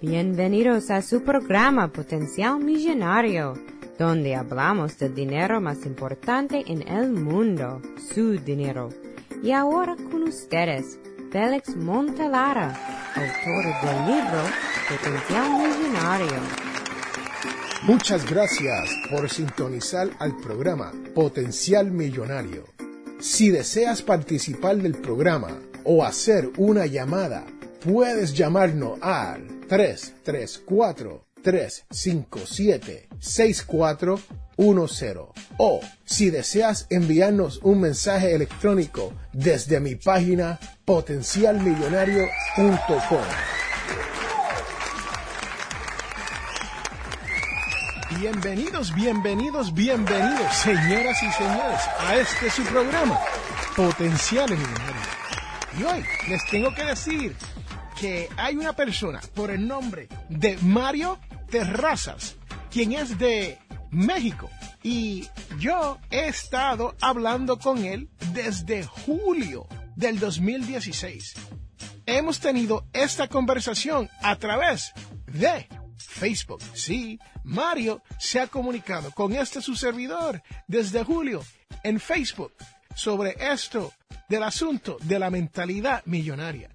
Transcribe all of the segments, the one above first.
Bienvenidos a su programa Potencial Millonario, donde hablamos del dinero más importante en el mundo, su dinero. Y ahora con ustedes, Félix Montelara, autor del libro Potencial Millonario. Muchas gracias por sintonizar al programa Potencial Millonario. Si deseas participar del programa o hacer una llamada, puedes llamarnos al 334-357-6410 o si deseas enviarnos un mensaje electrónico desde mi página potencialmillonario.com. Bienvenidos, bienvenidos, bienvenidos, señoras y señores, a este su programa, Potencial Millonario. Y hoy les tengo que decir que hay una persona por el nombre de Mario Terrazas, quien es de México. Y yo he estado hablando con él desde julio del 2016. Hemos tenido esta conversación a través de Facebook. Sí, Mario se ha comunicado con este su servidor desde julio en Facebook sobre esto del asunto de la mentalidad millonaria.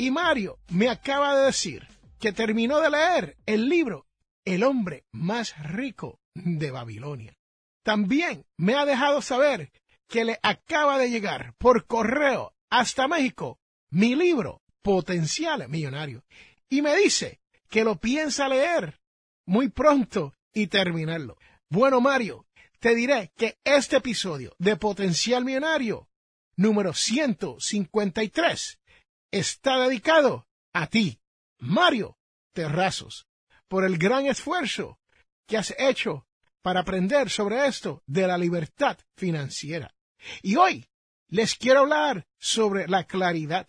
Y Mario me acaba de decir que terminó de leer el libro El hombre más rico de Babilonia. También me ha dejado saber que le acaba de llegar por correo hasta México mi libro Potencial Millonario. Y me dice que lo piensa leer muy pronto y terminarlo. Bueno, Mario, te diré que este episodio de Potencial Millonario, número 153, está dedicado a ti, Mario Terrazos, por el gran esfuerzo que has hecho para aprender sobre esto de la libertad financiera. Y hoy les quiero hablar sobre la claridad.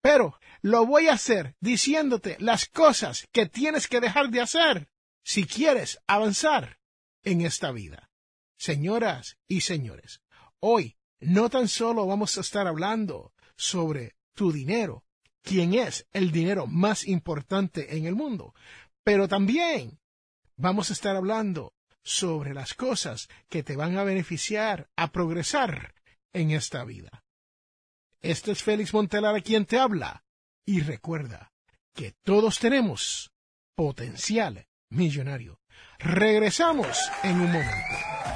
Pero lo voy a hacer diciéndote las cosas que tienes que dejar de hacer si quieres avanzar en esta vida. Señoras y señores, hoy no tan solo vamos a estar hablando sobre tu dinero, quién es el dinero más importante en el mundo, pero también vamos a estar hablando sobre las cosas que te van a beneficiar a progresar en esta vida. Este es Félix Montelar quien te habla y recuerda que todos tenemos potencial millonario. Regresamos en un momento.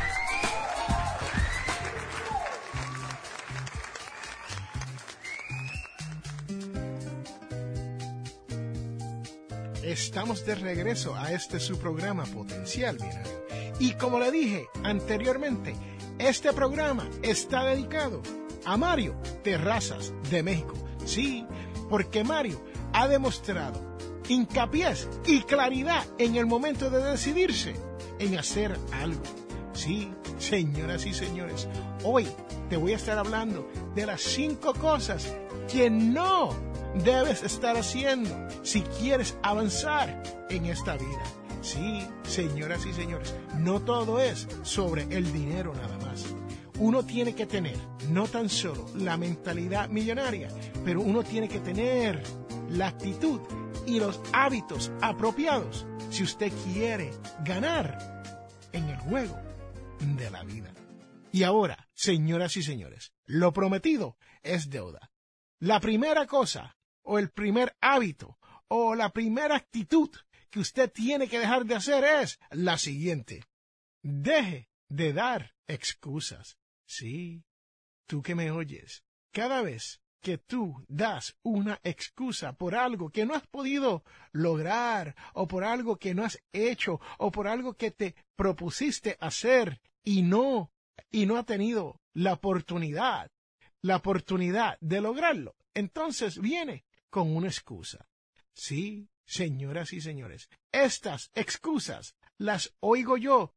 Estamos de regreso a este su programa Potencial Millonario. Y como le dije anteriormente, este programa está dedicado a Mario Terrazas de México. Sí, porque Mario ha demostrado hincapié y claridad en el momento de decidirse en hacer algo. Sí, señoras y señores, hoy te voy a estar hablando de las cinco cosas que no debes estar haciendo si quieres avanzar en esta vida. Sí, señoras y señores, no todo es sobre el dinero nada más. Uno tiene que tener no tan solo la mentalidad millonaria, pero uno tiene que tener la actitud y los hábitos apropiados si usted quiere ganar en el juego de la vida. Y ahora, señoras y señores, lo prometido es deuda. La primera cosa o el primer hábito o la primera actitud que usted tiene que dejar de hacer es la siguiente. Deje de dar excusas. Sí, tú que me oyes, cada vez que tú das una excusa por algo que no has podido lograr o por algo que no has hecho o por algo que te propusiste hacer y no y no ha tenido la oportunidad, la oportunidad de lograrlo, entonces viene con una excusa. Sí, señoras y señores, estas excusas las oigo yo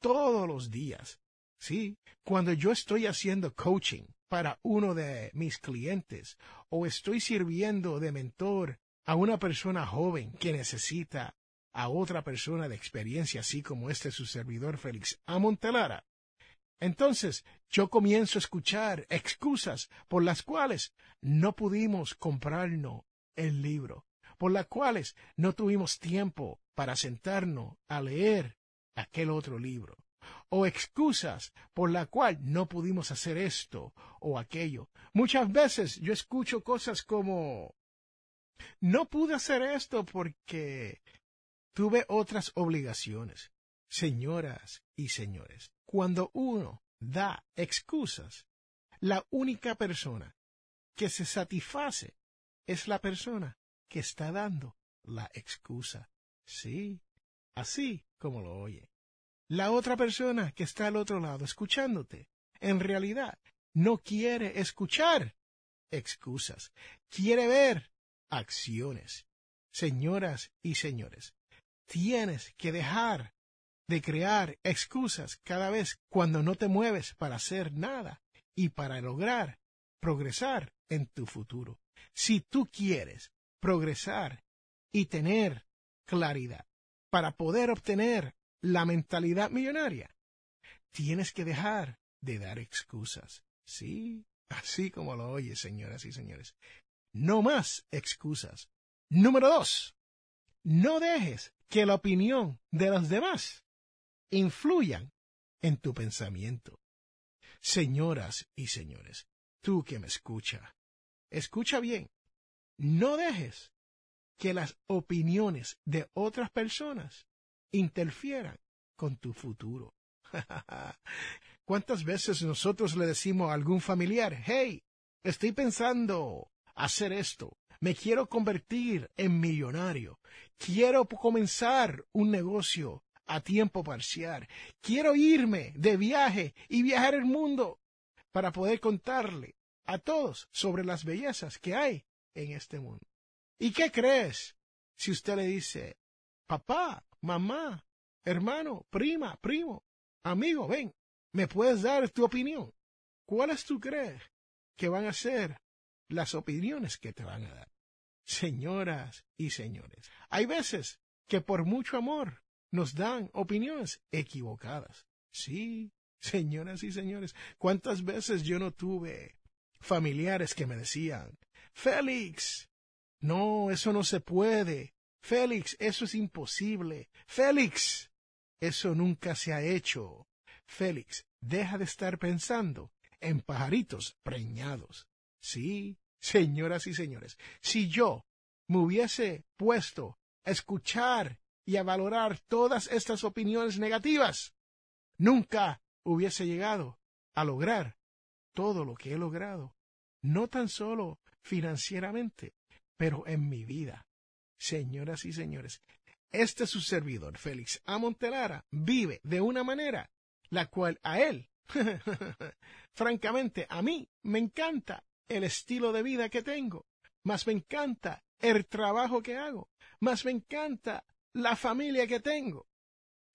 todos los días. Sí, cuando yo estoy haciendo coaching para uno de mis clientes o estoy sirviendo de mentor a una persona joven que necesita a otra persona de experiencia, así como este su servidor Félix Amontelara, entonces yo comienzo a escuchar excusas por las cuales no pudimos comprarnos el libro, por las cuales no tuvimos tiempo para sentarnos a leer aquel otro libro, o excusas por la cual no pudimos hacer esto o aquello. Muchas veces yo escucho cosas como no pude hacer esto porque tuve otras obligaciones. Señoras y señores, cuando uno da excusas, la única persona que se satisface es la persona que está dando la excusa. Sí, así como lo oye. La otra persona que está al otro lado escuchándote, en realidad no quiere escuchar excusas, quiere ver acciones. Señoras y señores, tienes que dejar de crear excusas cada vez cuando no te mueves para hacer nada y para lograr progresar en tu futuro. Si tú quieres progresar y tener claridad para poder obtener la mentalidad millonaria, tienes que dejar de dar excusas. Sí, así como lo oyes, señoras y señores. No más excusas. Número dos, no dejes que la opinión de los demás influyan en tu pensamiento. Señoras y señores, tú que me escucha, escucha bien, no dejes que las opiniones de otras personas interfieran con tu futuro. ¿Cuántas veces nosotros le decimos a algún familiar, hey, estoy pensando hacer esto, me quiero convertir en millonario, quiero comenzar un negocio a tiempo parcial. Quiero irme de viaje y viajar el mundo para poder contarle a todos sobre las bellezas que hay en este mundo. ¿Y qué crees si usted le dice, papá, mamá, hermano, prima, primo, amigo, ven, ¿me puedes dar tu opinión? ¿Cuáles tú crees que van a ser las opiniones que te van a dar? Señoras y señores, hay veces que por mucho amor nos dan opiniones equivocadas. Sí, señoras y señores, ¿cuántas veces yo no tuve familiares que me decían, Félix, no, eso no se puede. Félix, eso es imposible. Félix, eso nunca se ha hecho. Félix, deja de estar pensando en pajaritos preñados. Sí, señoras y señores, si yo me hubiese puesto a escuchar y a valorar todas estas opiniones negativas, nunca hubiese llegado a lograr todo lo que he logrado, no tan solo financieramente, pero en mi vida. Señoras y señores, este su servidor, Félix Amontelara, vive de una manera la cual a él, francamente, a mí me encanta el estilo de vida que tengo, más me encanta el trabajo que hago, más me encanta la familia que tengo.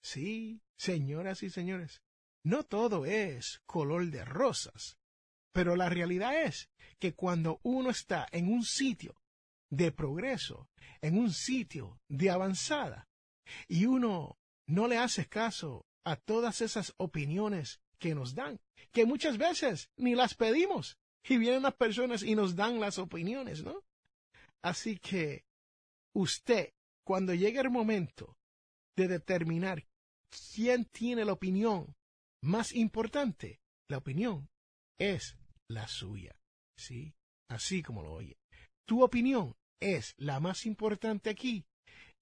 Sí, señoras y señores, no todo es color de rosas, pero la realidad es que cuando uno está en un sitio de progreso, en un sitio de avanzada, y uno no le hace caso a todas esas opiniones que nos dan, que muchas veces ni las pedimos, y vienen las personas y nos dan las opiniones, ¿no? Así que usted cuando llegue el momento de determinar quién tiene la opinión más importante, la opinión es la suya. ¿Sí? Así como lo oye. Tu opinión es la más importante aquí.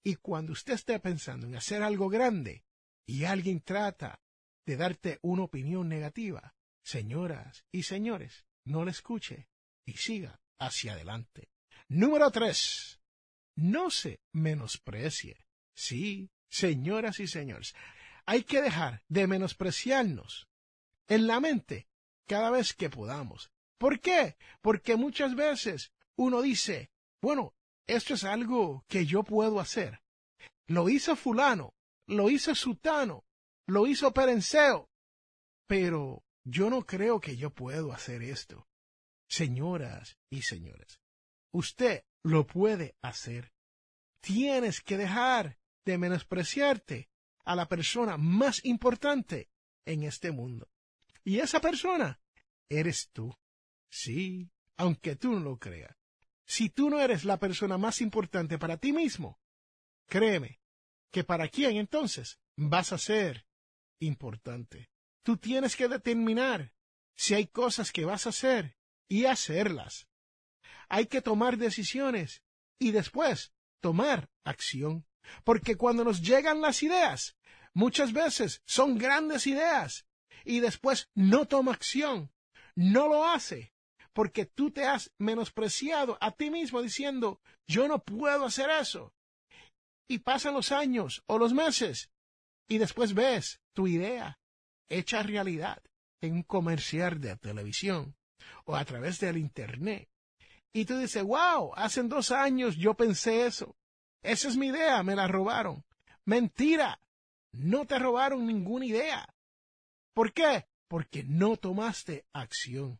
Y cuando usted esté pensando en hacer algo grande y alguien trata de darte una opinión negativa, señoras y señores, no le escuche y siga hacia adelante. Número tres no se menosprecie. Sí, señoras y señores, hay que dejar de menospreciarnos en la mente cada vez que podamos. ¿Por qué? Porque muchas veces uno dice, bueno, esto es algo que yo puedo hacer. Lo hizo fulano, lo hizo sutano, lo hizo perenceo, pero yo no creo que yo puedo hacer esto. Señoras y señores, usted lo puede hacer. Tienes que dejar de menospreciarte a la persona más importante en este mundo. Y esa persona eres tú. Sí, aunque tú no lo creas. Si tú no eres la persona más importante para ti mismo, créeme que para quién entonces vas a ser importante. Tú tienes que determinar si hay cosas que vas a hacer y hacerlas. Hay que tomar decisiones y después tomar acción. Porque cuando nos llegan las ideas, muchas veces son grandes ideas y después no toma acción, no lo hace, porque tú te has menospreciado a ti mismo diciendo, yo no puedo hacer eso. Y pasan los años o los meses y después ves tu idea hecha realidad en un comercial de televisión o a través del Internet. Y tú dices, wow, hace dos años yo pensé eso. Esa es mi idea, me la robaron. Mentira, no te robaron ninguna idea. ¿Por qué? Porque no tomaste acción.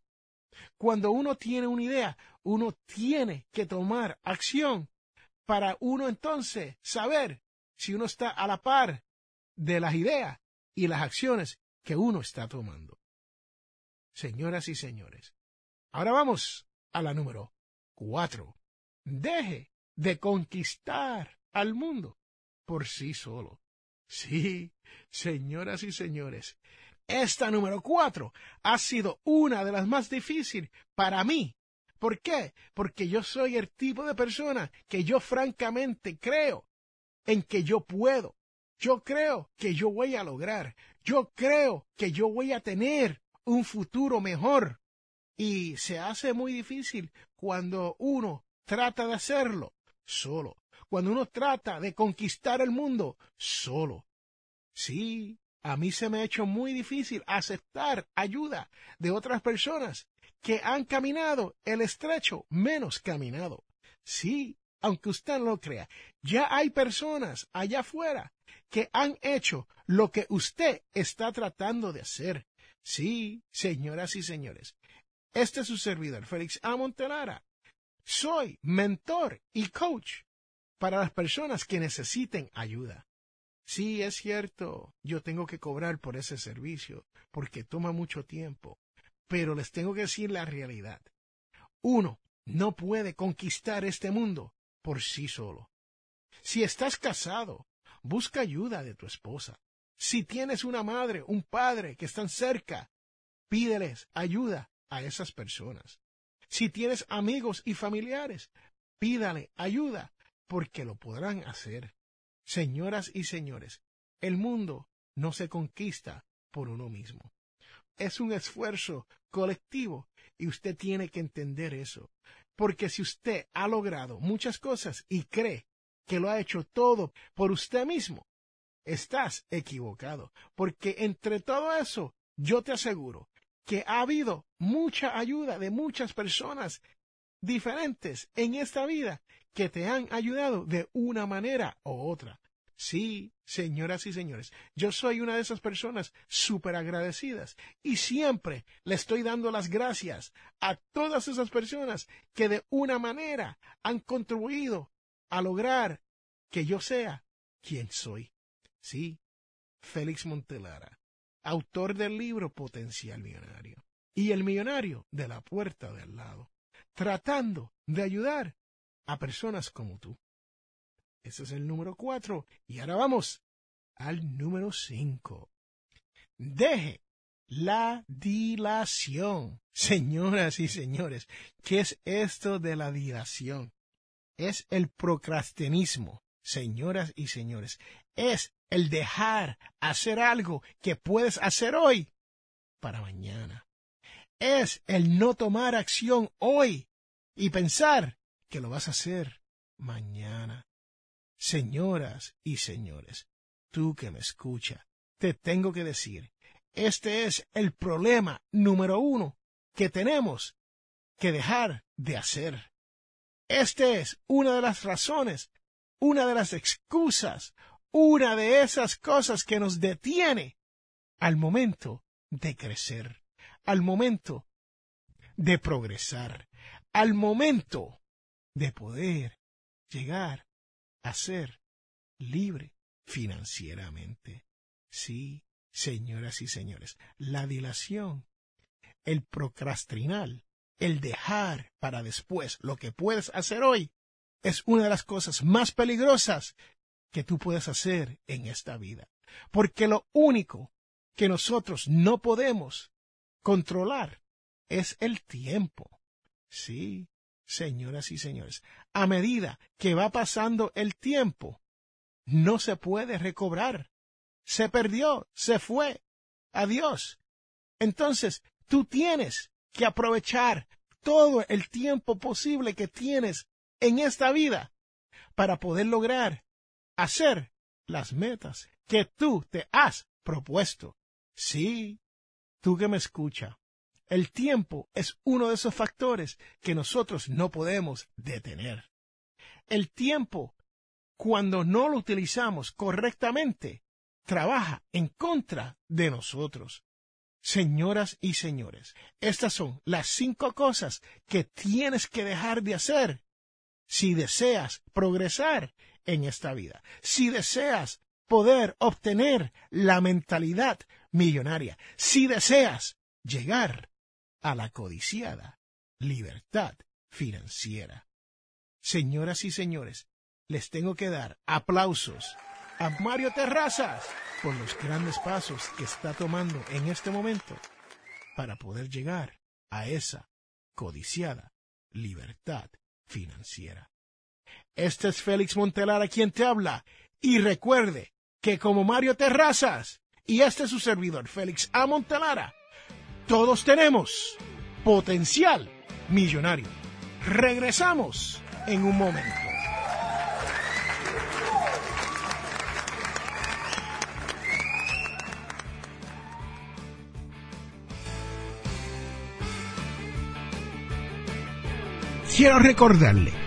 Cuando uno tiene una idea, uno tiene que tomar acción para uno entonces saber si uno está a la par de las ideas y las acciones que uno está tomando. Señoras y señores, ahora vamos a la número Deje de conquistar al mundo por sí solo. Sí, señoras y señores, esta número cuatro ha sido una de las más difíciles para mí. ¿Por qué? Porque yo soy el tipo de persona que yo francamente creo en que yo puedo. Yo creo que yo voy a lograr. Yo creo que yo voy a tener un futuro mejor. Y se hace muy difícil cuando uno trata de hacerlo solo. Cuando uno trata de conquistar el mundo solo. Sí, a mí se me ha hecho muy difícil aceptar ayuda de otras personas que han caminado el estrecho menos caminado. Sí, aunque usted no lo crea, ya hay personas allá afuera que han hecho lo que usted está tratando de hacer. Sí, señoras y señores, este es su servidor, Félix A. Montelara. Soy mentor y coach para las personas que necesiten ayuda. Sí, es cierto, yo tengo que cobrar por ese servicio, porque toma mucho tiempo, pero les tengo que decir la realidad. Uno no puede conquistar este mundo por sí solo. Si estás casado, busca ayuda de tu esposa. Si tienes una madre, un padre que están cerca, pídeles ayuda a esas personas. Si tienes amigos y familiares, pídale ayuda, porque lo podrán hacer. Señoras y señores, el mundo no se conquista por uno mismo. Es un esfuerzo colectivo y usted tiene que entender eso. Porque si usted ha logrado muchas cosas y cree que lo ha hecho todo por usted mismo, estás equivocado. Porque entre todo eso, yo te aseguro que ha habido mucha ayuda de muchas personas diferentes en esta vida que te han ayudado de una manera u otra. Sí, señoras y señores, yo soy una de esas personas súper agradecidas y siempre le estoy dando las gracias a todas esas personas que de una manera han contribuido a lograr que yo sea quien soy. Sí, Félix Montelara, autor del libro Potencial Millonario y el millonario de la puerta de al lado, tratando de ayudar a personas como tú. Ese es el número cuatro. Y ahora vamos al número cinco. Deje la dilación. Señoras y señores, ¿qué es esto de la dilación? Es el procrastinismo. Señoras y señores, es el dejar hacer algo que puedes hacer hoy para mañana. Es el no tomar acción hoy y pensar que lo vas a hacer mañana. Señoras y señores, tú que me escucha, te tengo que decir, este es el problema número uno que tenemos que dejar de hacer. Este es una de las razones, una de las excusas, una de esas cosas que nos detiene al momento de crecer, al momento de progresar, al momento de poder llegar a ser libre financieramente. Sí, señoras y señores, la dilación, el procrastinar, el dejar para después lo que puedes hacer hoy, es una de las cosas más peligrosas que tú puedes hacer en esta vida. Porque lo único que nosotros no podemos controlar es el tiempo. Sí, señoras y señores, a medida que va pasando el tiempo, no se puede recobrar. Se perdió, se fue. Adiós. Entonces, tú tienes que aprovechar todo el tiempo posible que tienes en esta vida para poder lograr hacer las metas que tú te has propuesto. Sí, tú que me escucha, el tiempo es uno de esos factores que nosotros no podemos detener. El tiempo, cuando no lo utilizamos correctamente, trabaja en contra de nosotros. Señoras y señores, estas son las cinco cosas que tienes que dejar de hacer si deseas progresar en esta vida, si deseas poder obtener la mentalidad millonaria, si deseas llegar a la codiciada libertad financiera. Señoras y señores, les tengo que dar aplausos a Mario Terrazas por los grandes pasos que está tomando en este momento para poder llegar a esa codiciada libertad financiera. Este es Félix Montelara quien te habla y recuerde que como Mario Terrazas y este es su servidor Félix A. Montelara, todos tenemos potencial millonario. Regresamos en un momento. Quiero recordarle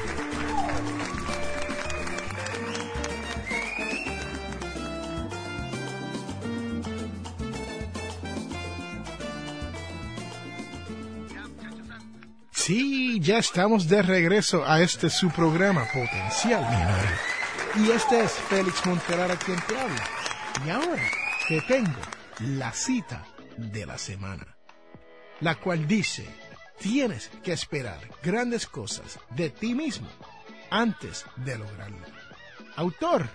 Ya estamos de regreso a este su programa Potencial. Y este es Félix Montelara quien te habla. Y ahora te tengo la cita de la semana, la cual dice, tienes que esperar grandes cosas de ti mismo antes de lograrlo. Autor,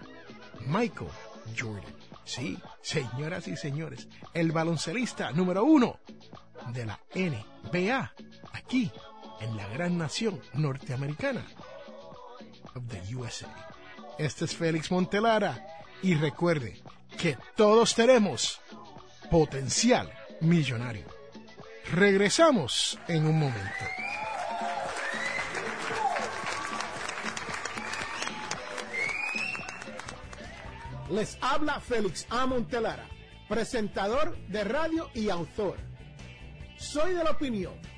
Michael Jordan. Sí, señoras y señores, el baloncelista número uno de la NBA, aquí en la gran nación norteamericana of the USA. Este es Félix Montelara y recuerde que todos tenemos potencial millonario. Regresamos en un momento. Les habla Félix A. Montelara, presentador de radio y autor. Soy de la opinión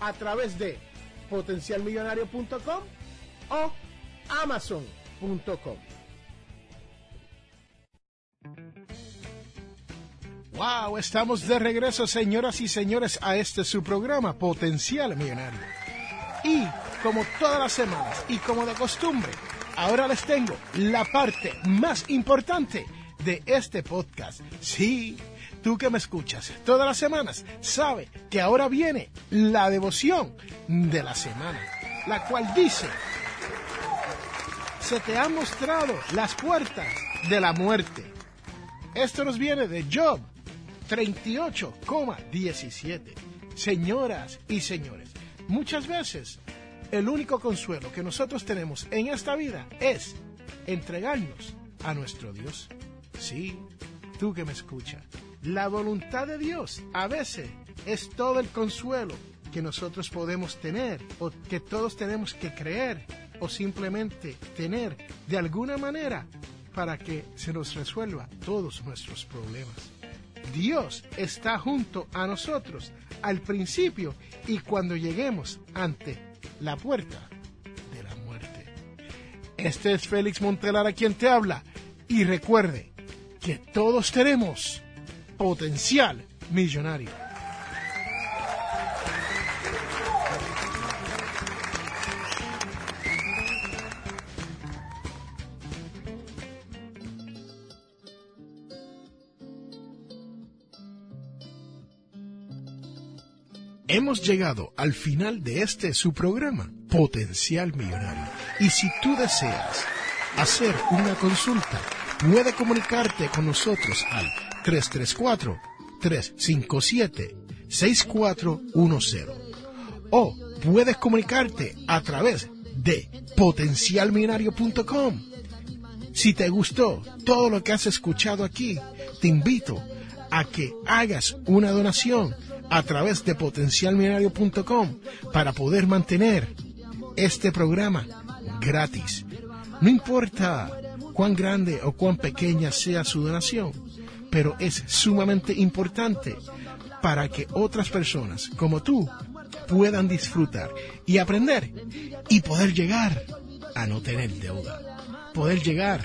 a través de potencialmillonario.com o amazon.com. Wow, estamos de regreso, señoras y señores, a este su programa Potencial Millonario. Y como todas las semanas y como de costumbre, ahora les tengo la parte más importante de este podcast. Sí, tú que me escuchas todas las semanas, sabe que ahora viene la devoción de la semana, la cual dice, se te han mostrado las puertas de la muerte. Esto nos viene de Job 38,17. Señoras y señores, muchas veces el único consuelo que nosotros tenemos en esta vida es entregarnos a nuestro Dios. Sí, tú que me escuchas. La voluntad de Dios a veces es todo el consuelo que nosotros podemos tener o que todos tenemos que creer o simplemente tener de alguna manera para que se nos resuelva todos nuestros problemas. Dios está junto a nosotros al principio y cuando lleguemos ante la puerta de la muerte. Este es Félix Montelar a quien te habla y recuerde que todos tenemos potencial millonario. Hemos llegado al final de este su programa, Potencial Millonario. Y si tú deseas hacer una consulta, puede comunicarte con nosotros al 334-357-6410. O puedes comunicarte a través de potencialmillonario.com. Si te gustó todo lo que has escuchado aquí, te invito a que hagas una donación a través de potencialmillonario.com para poder mantener este programa gratis. No importa cuán grande o cuán pequeña sea su donación, pero es sumamente importante para que otras personas como tú puedan disfrutar y aprender y poder llegar a no tener deuda, poder llegar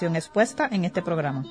expuesta en este programa.